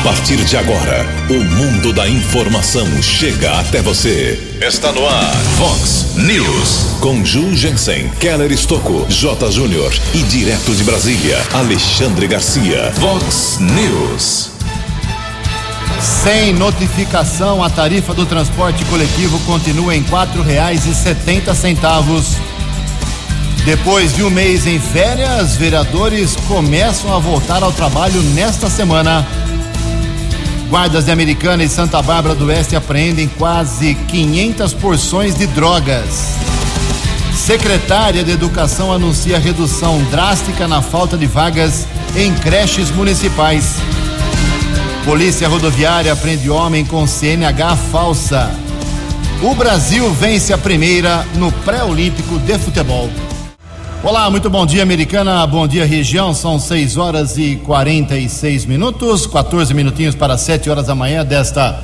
A partir de agora, o mundo da informação chega até você. Está no ar, Fox News. Com Ju Jensen, Keller Estocco, J. Júnior e direto de Brasília, Alexandre Garcia. Fox News. Sem notificação, a tarifa do transporte coletivo continua em setenta centavos. Depois de um mês em férias, vereadores começam a voltar ao trabalho nesta semana. Guardas de Americana e Santa Bárbara do Oeste apreendem quase 500 porções de drogas. Secretária de Educação anuncia redução drástica na falta de vagas em creches municipais. Polícia Rodoviária prende homem com CNH falsa. O Brasil vence a primeira no pré-olímpico de futebol. Olá, muito bom dia, americana. Bom dia, região. São 6 horas e 46 minutos, 14 minutinhos para 7 horas da manhã desta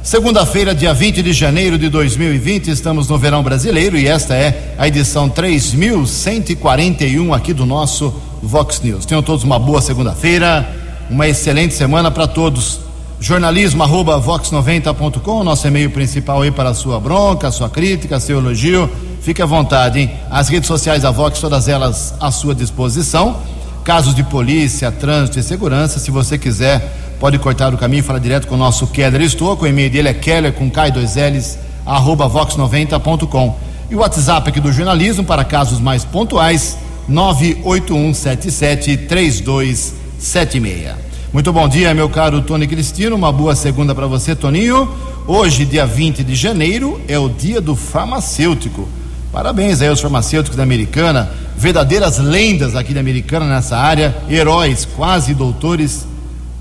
segunda-feira, dia 20 de janeiro de 2020. Estamos no verão brasileiro e esta é a edição 3141 aqui do nosso Vox News. Tenham todos uma boa segunda-feira, uma excelente semana para todos. Jornalismo arroba vox90.com, nosso e-mail principal aí para a sua bronca, sua crítica, seu elogio Fique à vontade, hein? As redes sociais da Vox, todas elas à sua disposição. Casos de polícia, trânsito e segurança, se você quiser, pode cortar o caminho e falar direto com o nosso Keller Estou. O e-mail dele é keller com K2Ls, arroba vox90.com. E o WhatsApp aqui do jornalismo para casos mais pontuais, 981773276. Muito bom dia, meu caro Tony Cristino. Uma boa segunda para você, Toninho. Hoje, dia 20 de janeiro, é o dia do farmacêutico. Parabéns aí aos farmacêuticos da Americana, verdadeiras lendas aqui da Americana nessa área, heróis, quase doutores.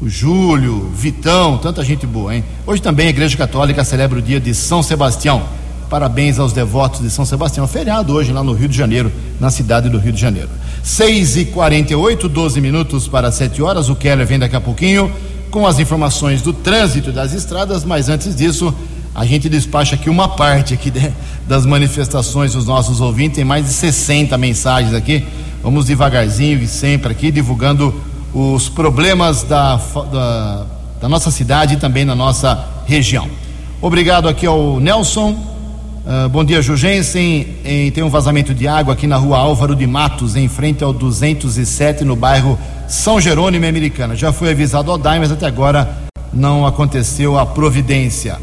O Júlio, Vitão, tanta gente boa, hein? Hoje também a Igreja Católica celebra o dia de São Sebastião. Parabéns aos devotos de São Sebastião. Feriado hoje lá no Rio de Janeiro, na cidade do Rio de Janeiro. 6 e 48 12 minutos para 7 horas. O Keller vem daqui a pouquinho com as informações do trânsito das estradas, mas antes disso, a gente despacha aqui uma parte aqui de, das manifestações dos nossos ouvintes, tem mais de 60 mensagens aqui. Vamos devagarzinho e sempre aqui divulgando os problemas da, da, da nossa cidade e também na nossa região. Obrigado aqui ao Nelson. Uh, bom dia, Jugensen. tem um vazamento de água aqui na rua Álvaro de Matos, em frente ao 207, no bairro São Jerônimo Americana. Já foi avisado ao DAI, mas até agora não aconteceu a providência.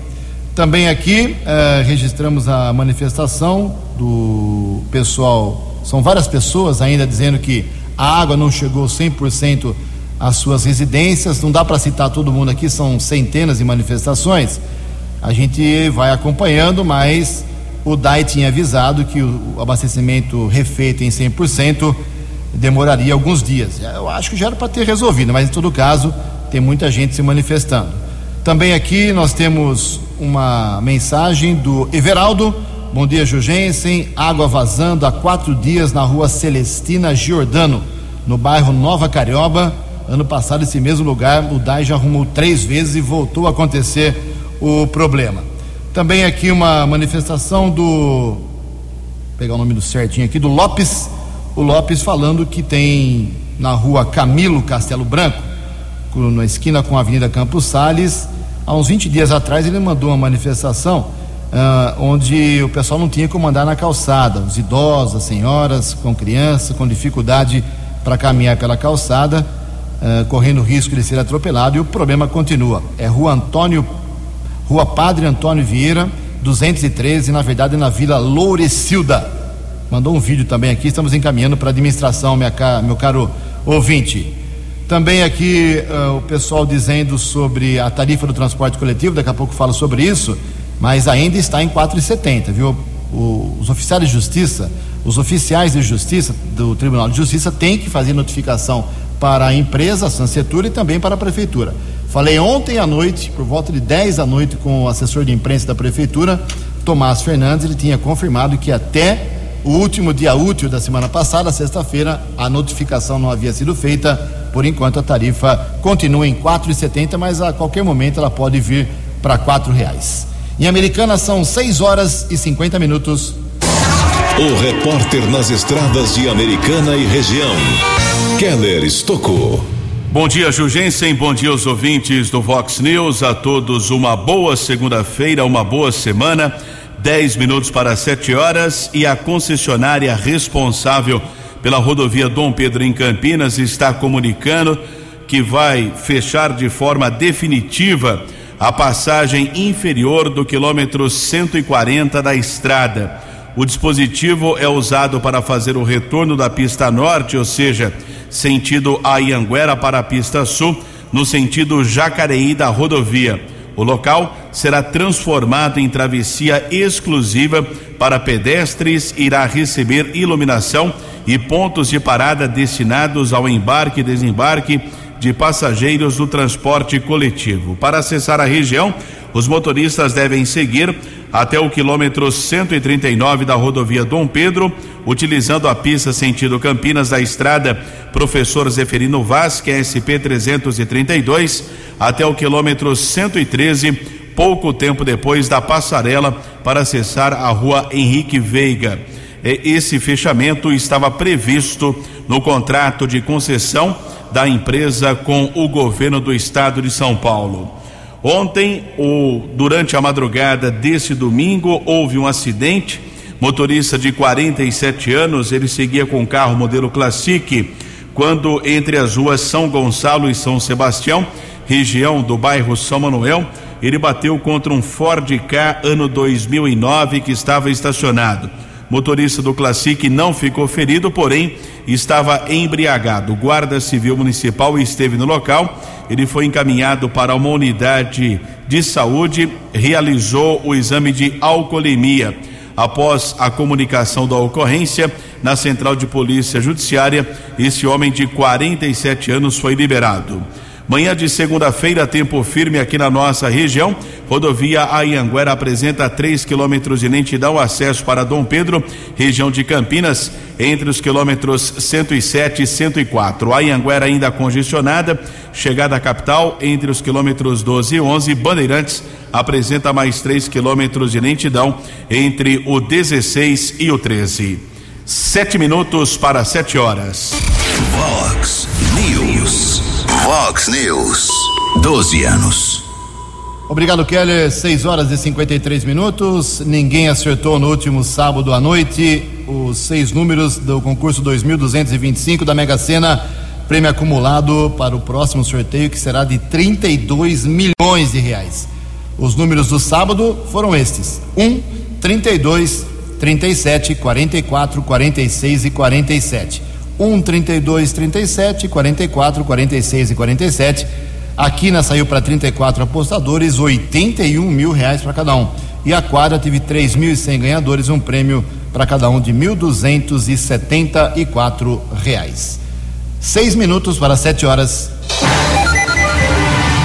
Também aqui eh, registramos a manifestação do pessoal, são várias pessoas ainda dizendo que a água não chegou 100% às suas residências, não dá para citar todo mundo aqui, são centenas de manifestações. A gente vai acompanhando, mas o DAI tinha avisado que o abastecimento refeito em 100% demoraria alguns dias. Eu acho que já era para ter resolvido, mas em todo caso, tem muita gente se manifestando. Também aqui nós temos uma mensagem do Everaldo. Bom dia, Jugensen. Água vazando há quatro dias na rua Celestina Giordano, no bairro Nova Carioba. Ano passado, esse mesmo lugar, o DAI já arrumou três vezes e voltou a acontecer o problema. Também aqui uma manifestação do. Vou pegar o nome do certinho aqui, do Lopes. O Lopes falando que tem na rua Camilo Castelo Branco, na esquina com a Avenida Campos Sales, há uns 20 dias atrás ele mandou uma manifestação uh, onde o pessoal não tinha como andar na calçada, os idosos, as senhoras com crianças, com dificuldade para caminhar pela calçada, uh, correndo risco de ser atropelado, e o problema continua. É Rua Antônio, Rua Padre Antônio Vieira, 213, na verdade na Vila Lourecilda. Mandou um vídeo também aqui, estamos encaminhando para a administração, minha, meu caro ouvinte. Também aqui uh, o pessoal dizendo sobre a tarifa do transporte coletivo, daqui a pouco falo sobre isso, mas ainda está em 4,70, viu? O, os oficiais de justiça, os oficiais de justiça do Tribunal de Justiça têm que fazer notificação para a empresa, a Sansetura e também para a prefeitura. Falei ontem à noite, por volta de 10 da noite, com o assessor de imprensa da prefeitura, Tomás Fernandes, ele tinha confirmado que até o último dia útil da semana passada, sexta-feira, a notificação não havia sido feita por enquanto a tarifa continua em e setenta, mas a qualquer momento ela pode vir para quatro reais. Em Americana são 6 horas e 50 minutos. O repórter nas estradas de Americana e região, Keller Estocou. Bom dia, Jugensen. Bom dia aos ouvintes do Vox News. A todos uma boa segunda-feira, uma boa semana. Dez minutos para sete horas e a concessionária responsável pela rodovia Dom Pedro em Campinas está comunicando que vai fechar de forma definitiva a passagem inferior do quilômetro 140 da estrada. O dispositivo é usado para fazer o retorno da pista norte, ou seja, sentido Ayanguera para a pista sul, no sentido Jacareí da rodovia. O local será transformado em travessia exclusiva para pedestres, irá receber iluminação e pontos de parada destinados ao embarque e desembarque de passageiros do transporte coletivo. Para acessar a região, os motoristas devem seguir até o quilômetro 139 da rodovia Dom Pedro, utilizando a pista sentido Campinas da estrada Professor Zeferino Vaz, que é SP 332, até o quilômetro 113, pouco tempo depois da passarela para acessar a rua Henrique Veiga. Esse fechamento estava previsto no contrato de concessão da empresa com o governo do estado de São Paulo. Ontem, o, durante a madrugada desse domingo, houve um acidente. Motorista de 47 anos, ele seguia com o carro modelo Classic, quando entre as ruas São Gonçalo e São Sebastião, região do bairro São Manuel, ele bateu contra um Ford K ano 2009 que estava estacionado. Motorista do Classic não ficou ferido, porém estava embriagado. Guarda Civil Municipal esteve no local. Ele foi encaminhado para uma unidade de saúde, realizou o exame de alcoolemia. Após a comunicação da ocorrência na Central de Polícia Judiciária, esse homem de 47 anos foi liberado. Manhã de segunda-feira, tempo firme aqui na nossa região. Rodovia Ayanguera apresenta 3 quilômetros de lentidão, acesso para Dom Pedro, região de Campinas, entre os quilômetros 107 e 104. Ayanguera ainda congestionada, chegada à capital, entre os quilômetros 12 e 11. Bandeirantes apresenta mais 3 quilômetros de lentidão, entre o 16 e o 13. Sete minutos para sete horas. Vox. Vox News. 12 anos. Obrigado, Keller. 6 horas e 53 minutos. Ninguém acertou no último sábado à noite os seis números do concurso 2225 da Mega Sena. Prêmio acumulado para o próximo sorteio, que será de 32 milhões de reais. Os números do sábado foram estes: 1, 32, 37, 44, 46 e 47. 1, 32, 37, 44, 46 e 47. A Quina saiu para 34 apostadores, 81 mil reais para cada um. E a quadra teve 3.100 ganhadores, um prêmio para cada um de 1.274 reais. Seis minutos para sete horas.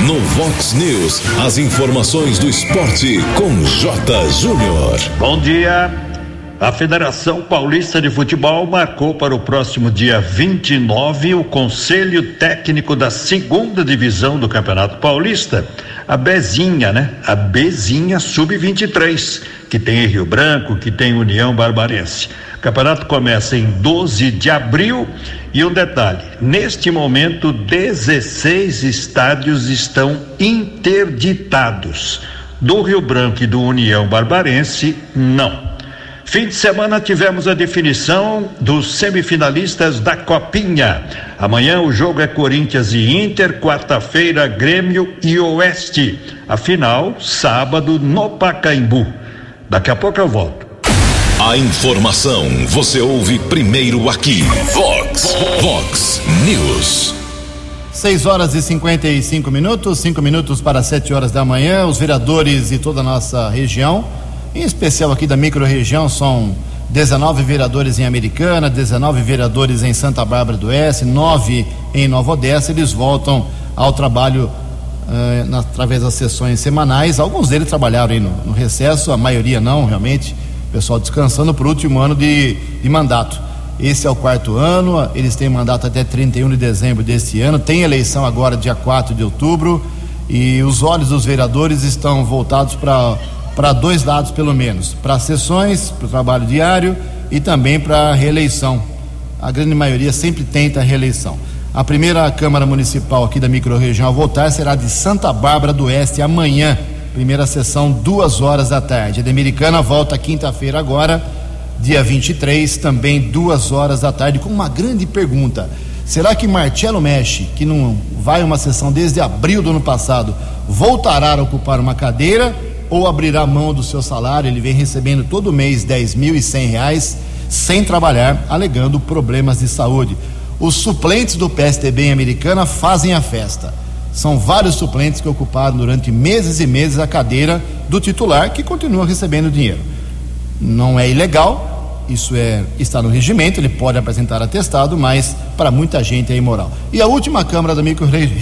No Vox News, as informações do esporte com J. Júnior. Bom dia. A Federação Paulista de Futebol marcou para o próximo dia 29 o Conselho Técnico da Segunda Divisão do Campeonato Paulista, a Bezinha, né? A Bezinha Sub-23, que tem Rio Branco, que tem União Barbarense. O campeonato começa em 12 de abril e um detalhe: neste momento, 16 estádios estão interditados. Do Rio Branco e do União Barbarense, não. Fim de semana tivemos a definição dos semifinalistas da Copinha. Amanhã o jogo é Corinthians e Inter, quarta-feira Grêmio e Oeste. A final, sábado no Pacaembu. Daqui a pouco eu volto. A informação você ouve primeiro aqui. Vox, Vox News. 6 horas e 55 minutos, 5 minutos para 7 horas da manhã. Os vereadores de toda a nossa região em especial aqui da microrregião, são 19 vereadores em Americana, 19 vereadores em Santa Bárbara do Oeste, 9 em Nova Odessa. Eles voltam ao trabalho na, através das sessões semanais. Alguns deles trabalharam aí no, no, recesso, a maioria não, realmente. O pessoal descansando para o último ano de, de mandato. Esse é o quarto ano, eles têm mandato até 31 de dezembro deste ano. Tem eleição agora, dia 4 de outubro. E os olhos dos vereadores estão voltados para para dois lados pelo menos, para sessões, para o trabalho diário e também para a reeleição. A grande maioria sempre tenta a reeleição. A primeira Câmara Municipal aqui da microrregião a voltar será de Santa Bárbara do Oeste amanhã. Primeira sessão, duas horas da tarde. A de Americana volta quinta-feira agora, dia 23, também duas horas da tarde, com uma grande pergunta. Será que Marcelo Mexe, que não vai uma sessão desde abril do ano passado, voltará a ocupar uma cadeira ou abrirá mão do seu salário? Ele vem recebendo todo mês R$ reais sem trabalhar, alegando problemas de saúde. Os suplentes do PSDB em Americana fazem a festa. São vários suplentes que ocuparam durante meses e meses a cadeira do titular, que continua recebendo dinheiro. Não é ilegal, isso é está no regimento, ele pode apresentar atestado, mas para muita gente é imoral. E a última Câmara da micro-região,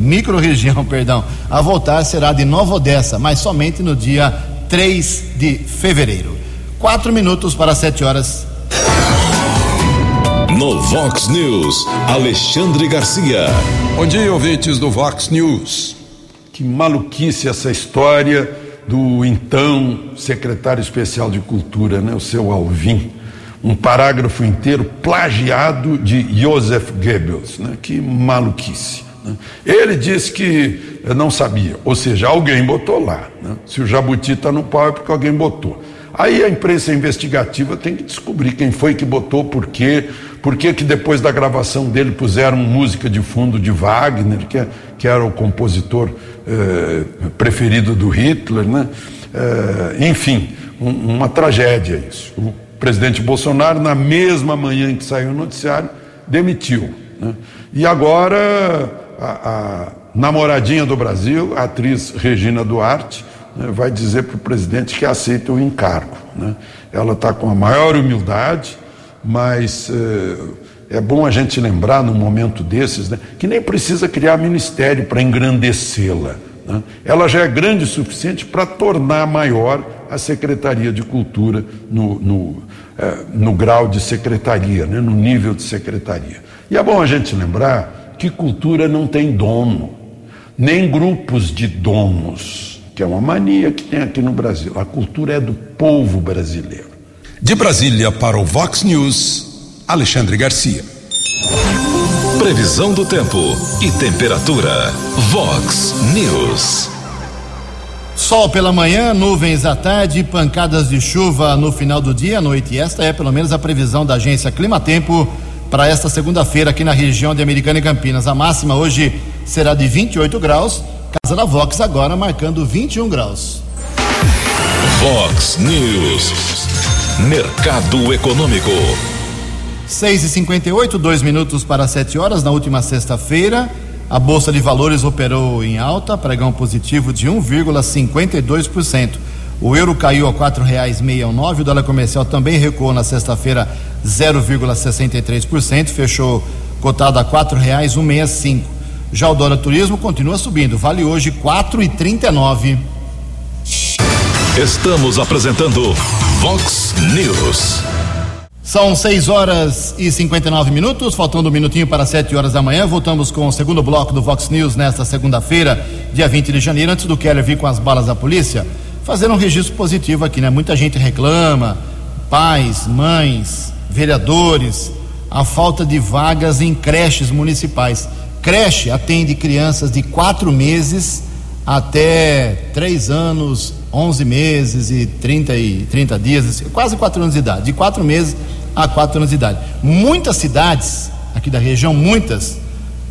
micro perdão, a votar será de Nova Odessa, mas somente no dia 3 de fevereiro. Quatro minutos para sete horas. No Vox News, Alexandre Garcia. Bom dia, ouvintes do Vox News. Que maluquice essa história do então secretário especial de Cultura, né, o seu Alvim. Um parágrafo inteiro plagiado de Joseph Goebbels. Né? Que maluquice. Né? Ele disse que não sabia, ou seja, alguém botou lá. Né? Se o jabuti está no pau é porque alguém botou. Aí a imprensa investigativa tem que descobrir quem foi que botou, por quê, por que que depois da gravação dele puseram música de fundo de Wagner, que, é, que era o compositor eh, preferido do Hitler, né? Eh, enfim, um, uma tragédia isso. O presidente Bolsonaro, na mesma manhã em que saiu o noticiário, demitiu. Né? E agora a, a namoradinha do Brasil, a atriz Regina Duarte, né, vai dizer para o presidente que aceita o encargo. Né? Ela está com a maior humildade, mas é, é bom a gente lembrar num momento desses né, que nem precisa criar ministério para engrandecê-la. Né? Ela já é grande o suficiente para tornar maior a Secretaria de Cultura no, no, é, no grau de secretaria, né, no nível de secretaria. E é bom a gente lembrar que cultura não tem dono, nem grupos de donos que é uma mania que tem aqui no Brasil. A cultura é do povo brasileiro. De Brasília para o Vox News, Alexandre Garcia. Previsão do tempo e temperatura. Vox News. Sol pela manhã, nuvens à tarde, pancadas de chuva no final do dia, à noite. E esta é pelo menos a previsão da agência Climatempo para esta segunda-feira aqui na região de Americana e Campinas. A máxima hoje será de 28 graus Casa da Vox agora marcando 21 graus. Vox News. Mercado Econômico. 6 e 58 dois minutos para 7 horas. Na última sexta-feira, a Bolsa de Valores operou em alta, pregão positivo de 1,52%. O euro caiu a quatro reais meia nove, o dólar comercial também recuou na sexta-feira 0,63%, fechou cotado a quatro reais um meia cinco. Já o dólar turismo continua subindo, vale hoje quatro e trinta e nove. Estamos apresentando Vox News. São 6 horas e 59 minutos, faltando um minutinho para 7 horas da manhã. Voltamos com o segundo bloco do Vox News nesta segunda-feira, dia 20 de janeiro. Antes do Keller vir com as balas da polícia, fazer um registro positivo aqui, né? Muita gente reclama, pais, mães, vereadores, a falta de vagas em creches municipais. Creche atende crianças de quatro meses até três anos, onze meses e 30, e 30 dias, quase quatro anos de idade, de quatro meses a quatro anos de idade. Muitas cidades aqui da região, muitas,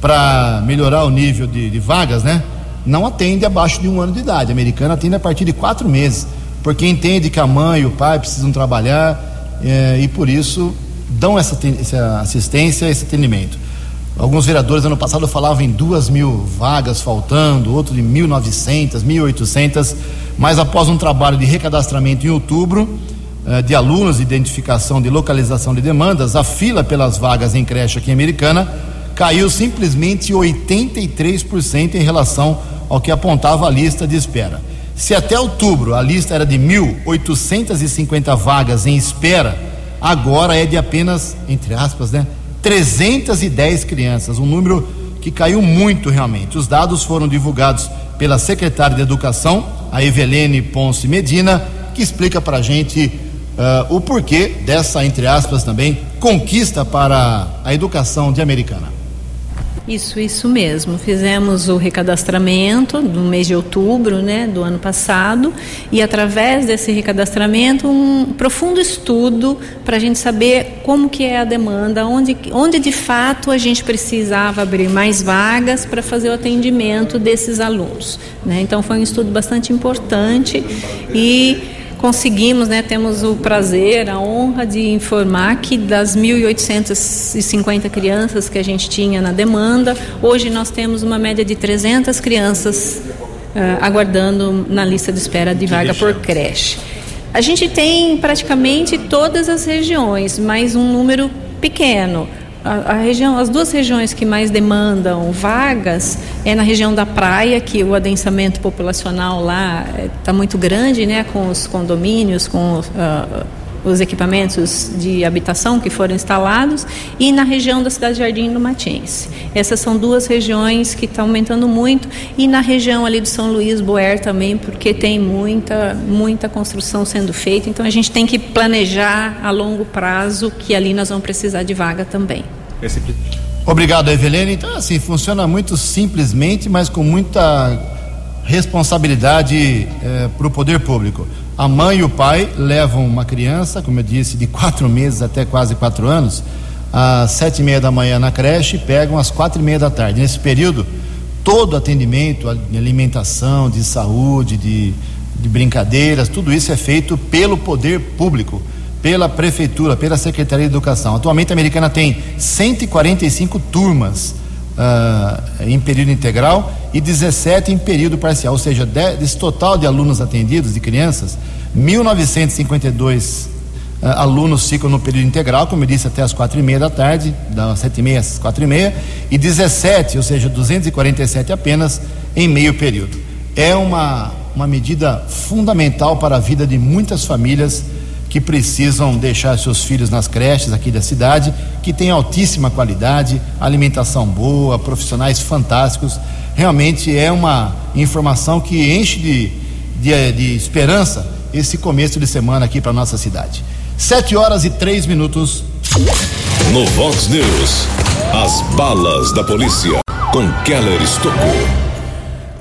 para melhorar o nível de, de, vagas, né? Não atende abaixo de um ano de idade. A americana atende a partir de quatro meses, porque entende que a mãe e o pai precisam trabalhar é, e por isso dão essa, essa assistência, esse atendimento. Alguns vereadores ano passado falavam em duas mil vagas faltando, outro de 1.900, 1.800, mas após um trabalho de recadastramento em outubro, eh, de alunos, de identificação, de localização de demandas, a fila pelas vagas em creche aqui Americana caiu simplesmente 83% em relação ao que apontava a lista de espera. Se até outubro a lista era de 1.850 vagas em espera, agora é de apenas, entre aspas, né, 310 crianças, um número que caiu muito realmente. Os dados foram divulgados pela secretária de Educação, a Evelene Ponce Medina, que explica para a gente uh, o porquê dessa, entre aspas, também conquista para a educação de Americana. Isso, isso mesmo. Fizemos o recadastramento no mês de outubro né, do ano passado e, através desse recadastramento, um profundo estudo para a gente saber como que é a demanda, onde, onde de fato a gente precisava abrir mais vagas para fazer o atendimento desses alunos. Né? Então, foi um estudo bastante importante e conseguimos, né, temos o prazer, a honra de informar que das 1.850 crianças que a gente tinha na demanda, hoje nós temos uma média de 300 crianças uh, aguardando na lista de espera de vaga por creche. A gente tem praticamente todas as regiões, mas um número pequeno. A, região, as duas regiões que mais demandam vagas é na região da praia, que o adensamento populacional lá está eh, muito grande, né, com os condomínios, com uh, os equipamentos de habitação que foram instalados, e na região da cidade de Jardim do Matinhos. Essas são duas regiões que estão aumentando muito, e na região ali de São Luís Boer também, porque tem muita, muita construção sendo feita, então a gente tem que planejar a longo prazo que ali nós vamos precisar de vaga também. Obrigado, Evelene. Então, assim, funciona muito simplesmente, mas com muita responsabilidade eh, para o poder público. A mãe e o pai levam uma criança, como eu disse, de quatro meses até quase quatro anos, às sete e meia da manhã na creche e pegam às quatro e meia da tarde. Nesse período, todo atendimento alimentação, de saúde, de, de brincadeiras, tudo isso é feito pelo poder público pela Prefeitura, pela Secretaria de Educação. Atualmente a Americana tem 145 turmas uh, em período integral e 17 em período parcial, ou seja, desse total de alunos atendidos, de crianças, 1.952 uh, ah, alunos ficam no período integral, como eu disse, até as quatro e meia da tarde, das sete e meia às quatro e meia, e 17, ou seja, 247 apenas em meio período. É uma, uma medida fundamental para a vida de muitas famílias que precisam deixar seus filhos nas creches aqui da cidade, que tem altíssima qualidade, alimentação boa, profissionais fantásticos. Realmente é uma informação que enche de, de, de esperança esse começo de semana aqui para nossa cidade. Sete horas e três minutos. No Vox News, as balas da polícia com Keller Estocou.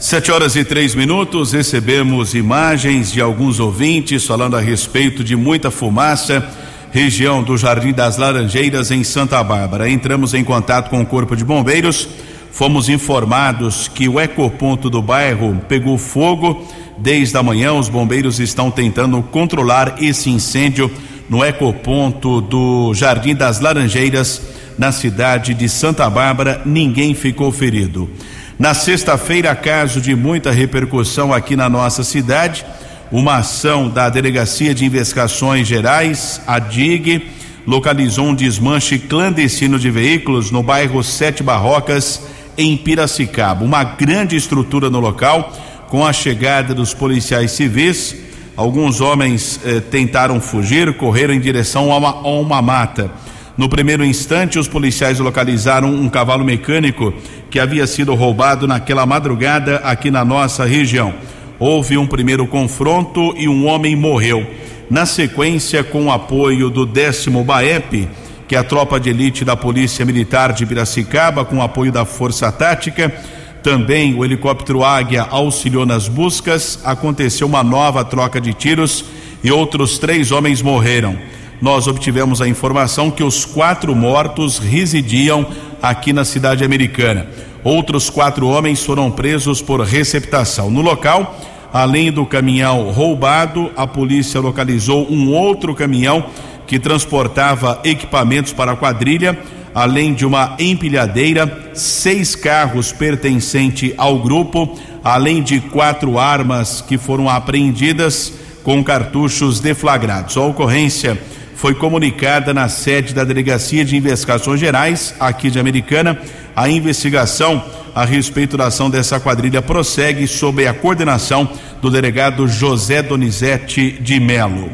Sete horas e três minutos, recebemos imagens de alguns ouvintes falando a respeito de muita fumaça, região do Jardim das Laranjeiras, em Santa Bárbara. Entramos em contato com o Corpo de Bombeiros, fomos informados que o ecoponto do bairro pegou fogo. Desde a manhã, os bombeiros estão tentando controlar esse incêndio no ecoponto do Jardim das Laranjeiras, na cidade de Santa Bárbara. Ninguém ficou ferido. Na sexta-feira, caso de muita repercussão aqui na nossa cidade, uma ação da Delegacia de Investigações Gerais, a DIG, localizou um desmanche clandestino de veículos no bairro Sete Barrocas, em Piracicaba. Uma grande estrutura no local, com a chegada dos policiais civis. Alguns homens eh, tentaram fugir, correram em direção a uma, a uma mata. No primeiro instante, os policiais localizaram um cavalo mecânico que havia sido roubado naquela madrugada aqui na nossa região. Houve um primeiro confronto e um homem morreu. Na sequência, com o apoio do décimo BAEP, que é a tropa de elite da Polícia Militar de Piracicaba, com apoio da Força Tática, também o helicóptero Águia auxiliou nas buscas. Aconteceu uma nova troca de tiros e outros três homens morreram nós obtivemos a informação que os quatro mortos residiam aqui na cidade americana. Outros quatro homens foram presos por receptação. No local, além do caminhão roubado, a polícia localizou um outro caminhão que transportava equipamentos para a quadrilha, além de uma empilhadeira, seis carros pertencentes ao grupo, além de quatro armas que foram apreendidas com cartuchos deflagrados. A ocorrência foi comunicada na sede da Delegacia de Investigações Gerais, aqui de Americana. A investigação a respeito da ação dessa quadrilha prossegue sob a coordenação do delegado José Donizete de Melo.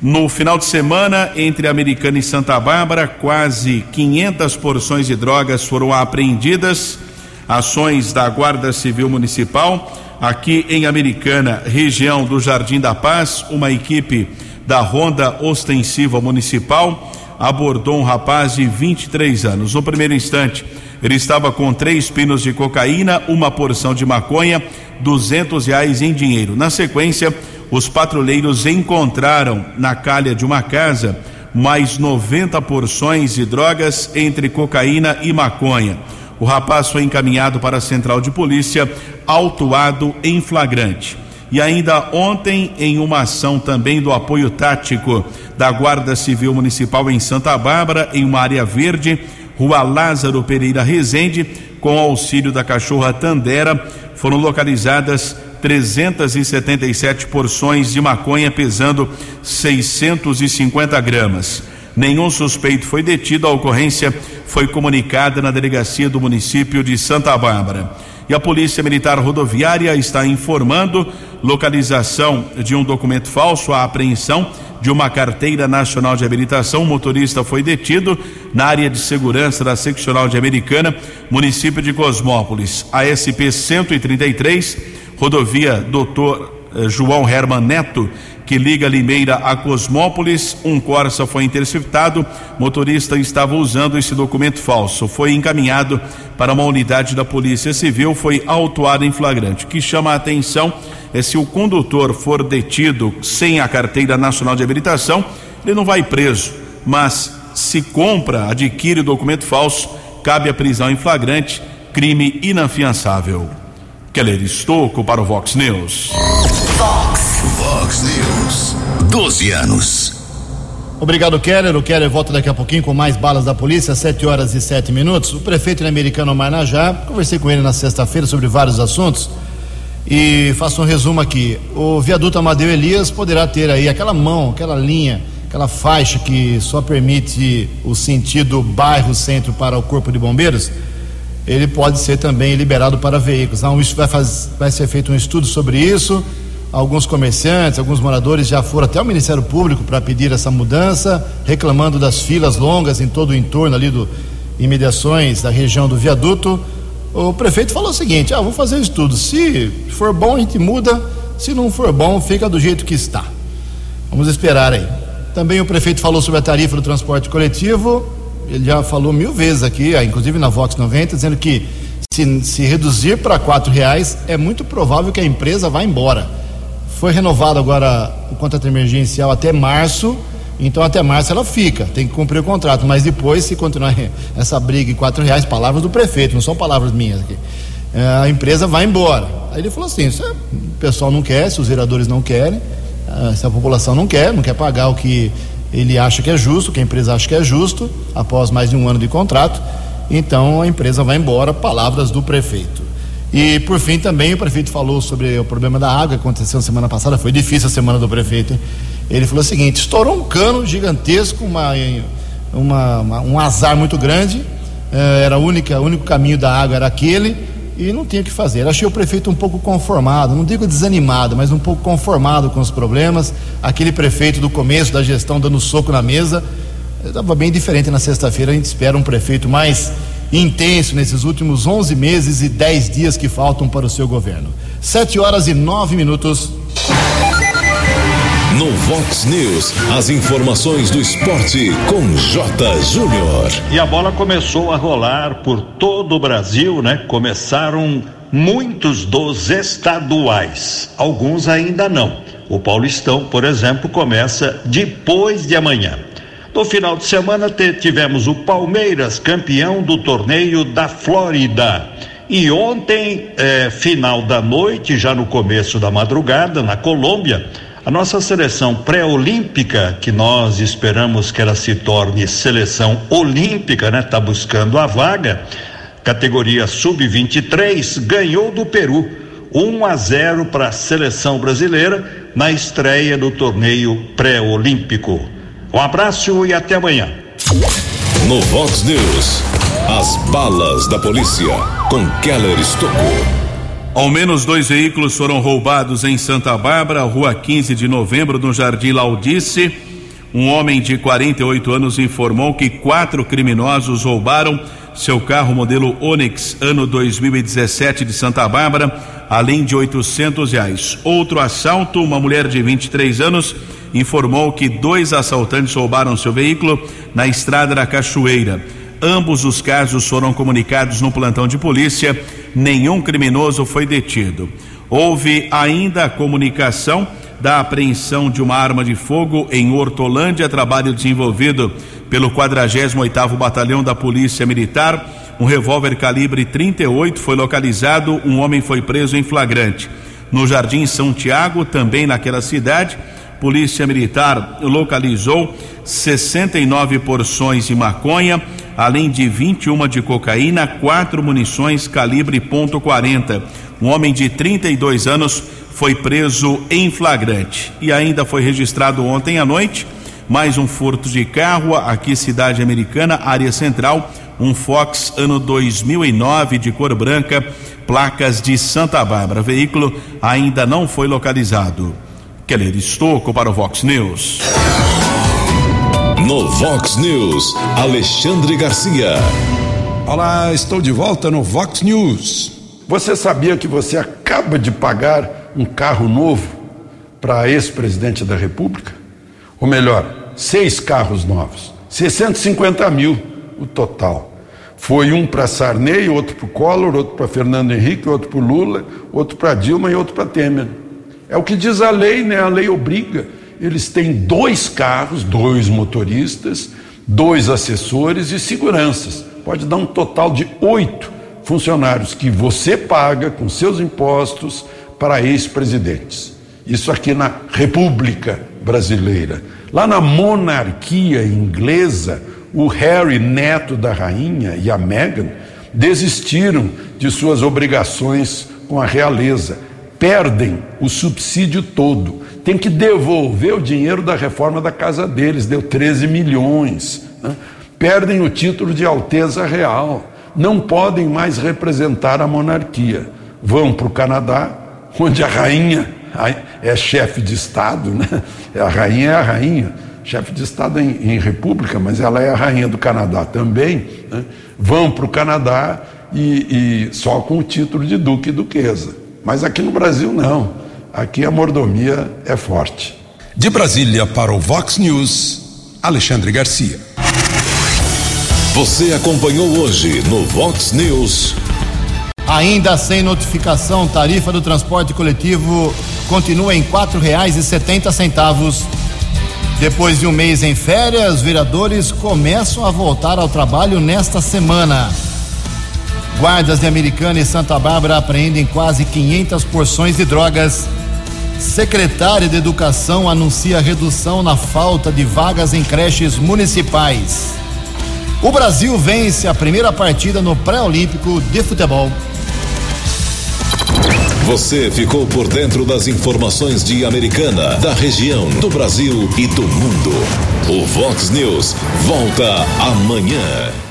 No final de semana, entre Americana e Santa Bárbara, quase 500 porções de drogas foram apreendidas. Ações da Guarda Civil Municipal, aqui em Americana, região do Jardim da Paz, uma equipe da Ronda Ostensiva Municipal abordou um rapaz de 23 anos. No primeiro instante, ele estava com três pinos de cocaína, uma porção de maconha, duzentos reais em dinheiro. Na sequência, os patrulheiros encontraram na calha de uma casa mais 90 porções de drogas entre cocaína e maconha. O rapaz foi encaminhado para a central de polícia, autuado em flagrante. E ainda ontem, em uma ação também do apoio tático da Guarda Civil Municipal em Santa Bárbara, em uma área verde, Rua Lázaro Pereira Rezende, com auxílio da cachorra Tandera, foram localizadas 377 porções de maconha pesando 650 gramas. Nenhum suspeito foi detido, a ocorrência foi comunicada na delegacia do município de Santa Bárbara. E a Polícia Militar Rodoviária está informando localização de um documento falso, a apreensão de uma carteira nacional de habilitação. O motorista foi detido na área de segurança da seccional de Americana, município de Cosmópolis. A SP 133, rodovia Doutor eh, João Herman Neto, que liga Limeira a Cosmópolis. Um Corsa foi interceptado. Motorista estava usando esse documento falso. Foi encaminhado para uma unidade da Polícia Civil. Foi autuado em flagrante. O que chama a atenção é se o condutor for detido sem a carteira nacional de habilitação, ele não vai preso. Mas se compra, adquire documento falso, cabe a prisão em flagrante, crime inafiançável. Keller Estocco para o Vox News. Vox. Vox News. 12 anos. Obrigado, Keller. O Keller volta daqui a pouquinho com mais balas da polícia, 7 horas e 7 minutos. O prefeito americano Marnajá, conversei com ele na sexta-feira sobre vários assuntos e faço um resumo aqui. O viaduto Amadeu Elias poderá ter aí aquela mão, aquela linha, aquela faixa que só permite o sentido bairro-centro para o Corpo de Bombeiros ele pode ser também liberado para veículos. Então, isso vai, faz, vai ser feito um estudo sobre isso. Alguns comerciantes, alguns moradores já foram até o Ministério Público para pedir essa mudança, reclamando das filas longas em todo o entorno ali do imediações da região do viaduto. O prefeito falou o seguinte: ah, vou fazer o estudo. Se for bom, a gente muda. Se não for bom, fica do jeito que está. Vamos esperar aí. Também o prefeito falou sobre a tarifa do transporte coletivo ele já falou mil vezes aqui, ah, inclusive na Vox 90, dizendo que se, se reduzir para quatro reais, é muito provável que a empresa vá embora. Foi renovado agora o contrato emergencial até março, então até março ela fica, tem que cumprir o contrato, mas depois, se continuar essa briga em quatro reais, palavras do prefeito, não são palavras minhas aqui, é, a empresa vai embora. Aí ele falou assim: se o pessoal não quer, se os vereadores não querem, ah, se a população não quer, não quer pagar o que ele acha que é justo, que a empresa acha que é justo, após mais de um ano de contrato, então a empresa vai embora, palavras do prefeito. E por fim também o prefeito falou sobre o problema da água que aconteceu semana passada, foi difícil a semana do prefeito. Hein? Ele falou o seguinte: estourou um cano gigantesco, uma, uma, uma um azar muito grande, eh, era a única, o único caminho da água era aquele e não tinha o que fazer. Eu achei o prefeito um pouco conformado, não digo desanimado, mas um pouco conformado com os problemas. Aquele prefeito do começo da gestão dando soco na mesa, estava bem diferente na sexta-feira. A gente espera um prefeito mais intenso nesses últimos 11 meses e 10 dias que faltam para o seu governo. Sete horas e nove minutos. No Vox News, as informações do esporte com J. Júnior. E a bola começou a rolar por todo o Brasil, né? Começaram muitos dos estaduais, alguns ainda não. O Paulistão, por exemplo, começa depois de amanhã. No final de semana tivemos o Palmeiras, campeão do torneio da Flórida. E ontem, eh, final da noite, já no começo da madrugada, na Colômbia, a nossa seleção pré-olímpica, que nós esperamos que ela se torne seleção olímpica, né? Tá buscando a vaga, categoria sub-23, ganhou do Peru 1 a 0 para a seleção brasileira na estreia do torneio pré-olímpico. Um abraço e até amanhã. No Vox News, as balas da polícia com Keller Estocou. Ao menos dois veículos foram roubados em Santa Bárbara, rua 15 de novembro, no Jardim Laudice. Um homem de 48 anos informou que quatro criminosos roubaram seu carro modelo Onix ano 2017 de Santa Bárbara, além de 800 reais. Outro assalto, uma mulher de 23 anos informou que dois assaltantes roubaram seu veículo na estrada da Cachoeira. Ambos os casos foram comunicados no plantão de polícia. Nenhum criminoso foi detido. Houve ainda a comunicação da apreensão de uma arma de fogo em Hortolândia, trabalho desenvolvido pelo 48º Batalhão da Polícia Militar. Um revólver calibre 38 foi localizado, um homem foi preso em flagrante. No Jardim São Tiago, também naquela cidade, Polícia Militar localizou 69 porções de maconha, além de 21 de cocaína, quatro munições calibre .40. Um homem de 32 anos foi preso em flagrante e ainda foi registrado ontem à noite mais um furto de carro aqui cidade americana, área central, um Fox ano 2009 de cor branca, placas de Santa Bárbara. Veículo ainda não foi localizado. Keller Estocco para o Vox News. No Vox News, Alexandre Garcia. Olá, estou de volta no Vox News. Você sabia que você acaba de pagar um carro novo para ex-presidente da República? Ou melhor, seis carros novos, 650 mil o total. Foi um para Sarney, outro para Collor, outro para Fernando Henrique, outro para Lula, outro para Dilma e outro para Temer. É o que diz a lei, né? A lei obriga. Eles têm dois carros, dois motoristas, dois assessores e seguranças. Pode dar um total de oito funcionários que você paga com seus impostos para ex-presidentes. Isso aqui na República Brasileira. Lá na monarquia inglesa, o Harry, neto da rainha, e a Meghan desistiram de suas obrigações com a realeza. Perdem o subsídio todo. Tem que devolver o dinheiro da reforma da casa deles, deu 13 milhões. Né? Perdem o título de Alteza Real. Não podem mais representar a monarquia. Vão para o Canadá, onde a rainha é chefe de Estado, né? A rainha é a rainha, chefe de Estado em, em república, mas ela é a rainha do Canadá também. Né? Vão para o Canadá e, e só com o título de duque e duquesa. Mas aqui no Brasil não. Aqui a mordomia é forte. De Brasília para o Vox News, Alexandre Garcia. Você acompanhou hoje no Vox News. Ainda sem notificação, tarifa do transporte coletivo continua em quatro reais e setenta centavos. Depois de um mês em férias, vereadores começam a voltar ao trabalho nesta semana. Guardas de Americana e Santa Bárbara apreendem quase 500 porções de drogas. Secretária de Educação anuncia redução na falta de vagas em creches municipais. O Brasil vence a primeira partida no pré-olímpico de futebol. Você ficou por dentro das informações de Americana, da região, do Brasil e do mundo. O Vox News volta amanhã.